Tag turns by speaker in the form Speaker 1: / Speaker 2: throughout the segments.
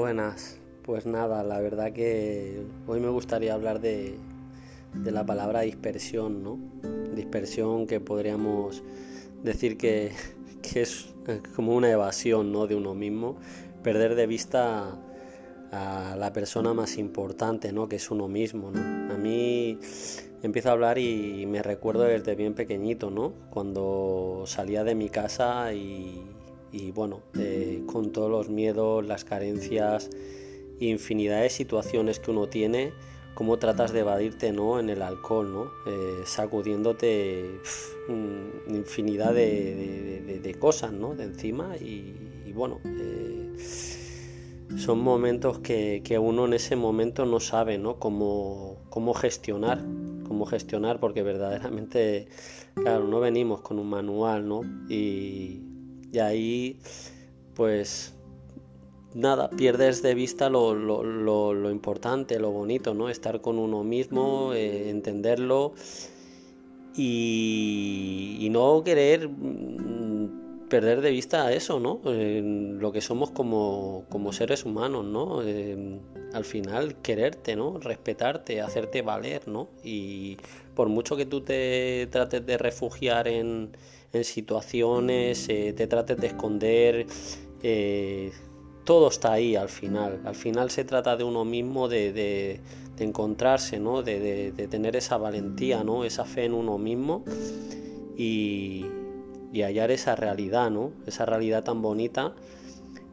Speaker 1: Buenas, pues nada, la verdad que hoy me gustaría hablar de, la palabra dispersión, ¿no? Dispersión que podríamos decir que, es como una evasión, ¿no? De uno mismo, perder de vista a la persona más importante, ¿no? Que es uno mismo, ¿no? A mí empiezo a hablar y me recuerdo desde bien pequeñito, ¿no? Cuando salía de mi casa y, bueno, eh, con todos los miedos, las carencias, infinidad de situaciones que uno tiene, cómo tratas de evadirte, ¿no? En el alcohol, ¿no? Eh, sacudiéndote infinidad de, cosas, ¿no? De encima y, bueno. Eh, son momentos que, uno en ese momento no sabe ¿no? Cómo, cómo gestionar cómo gestionar, porque verdaderamente, claro, no venimos con un manual, ¿no? Y, ahí, pues, nada, pierdes de vista lo, lo, importante, lo bonito, ¿no? Estar con uno mismo, eh, entenderlo y, y, no querer perder de vista eso, ¿no? lo que somos como, seres humanos, ¿no? al final quererte, ¿no? Respetarte, hacerte valer, ¿no? Y por mucho que tú te trates de refugiar en, situaciones, eh, te trates de esconder, eh, todo está ahí al final. Al final se trata de uno mismo, de, de, encontrarse, ¿no? De, de, tener esa valentía, ¿no? Esa fe en uno mismo y, y hallar esa realidad, ¿no? Esa realidad tan bonita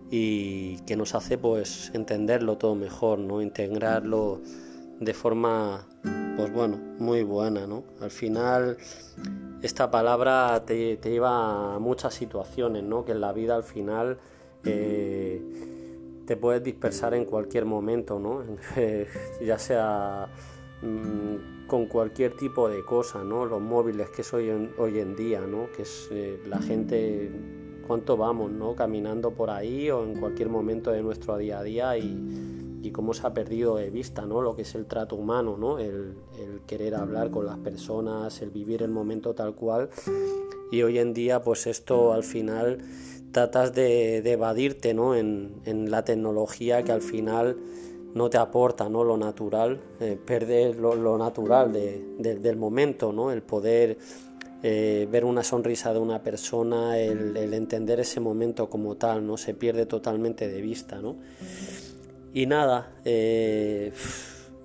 Speaker 1: y que nos hace pues entenderlo todo mejor, ¿no? Integrarlo de forma pues bueno, muy buena, ¿no? Al final esta palabra te, lleva a muchas situaciones, ¿no? Que en la vida al final eh, te puedes dispersar en cualquier momento, ¿no? ya sea mm, con cualquier tipo de cosa, ¿no? Los móviles que es hoy en, día, ¿no? Que es eh, la gente, cuánto vamos, ¿no? Caminando por ahí o en cualquier momento de nuestro día a día y, cómo se ha perdido de vista, ¿no? Lo que es el trato humano, ¿no? El, querer hablar con las personas, el vivir el momento tal cual. Y hoy en día, pues esto al final tratas de, evadirte, ¿no? En, en la tecnología que al final no te aporta ¿no? lo natural, eh, perder lo, natural del momento, ¿no? el poder eh, ver una sonrisa de una persona, el, entender ese momento como tal, ¿no? se pierde totalmente de vista. ¿no? Y nada, eh,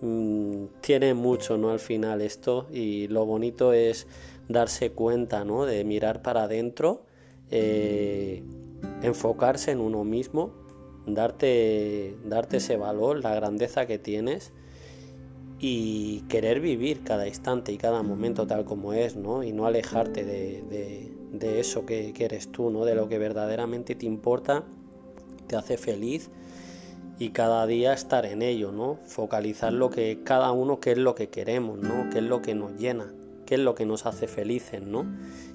Speaker 1: mm, tiene mucho ¿no? al final esto y lo bonito es darse cuenta ¿no? de mirar para adentro, enfocarse en uno mismo darte, darte ese valor, la grandeza que tienes y querer vivir cada instante y cada momento tal como es, ¿no? Y no alejarte de, eso que, eres tú, ¿no? De lo que verdaderamente te importa, te hace feliz y cada día estar en ello, ¿no? Focalizar lo que cada uno, qué es lo que queremos, ¿no? Qué es lo que nos llena, qué es lo que nos hace felices, ¿no?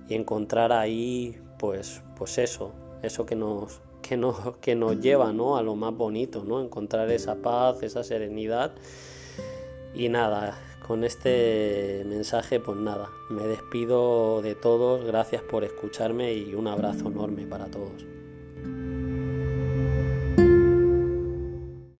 Speaker 1: Y encontrar ahí, pues, pues eso, eso que nos, que nos, que nos lleva ¿no? a lo más bonito, ¿no? encontrar esa paz, esa serenidad. Y nada, con este mensaje pues nada, me despido de todos, gracias por escucharme y un abrazo enorme para todos.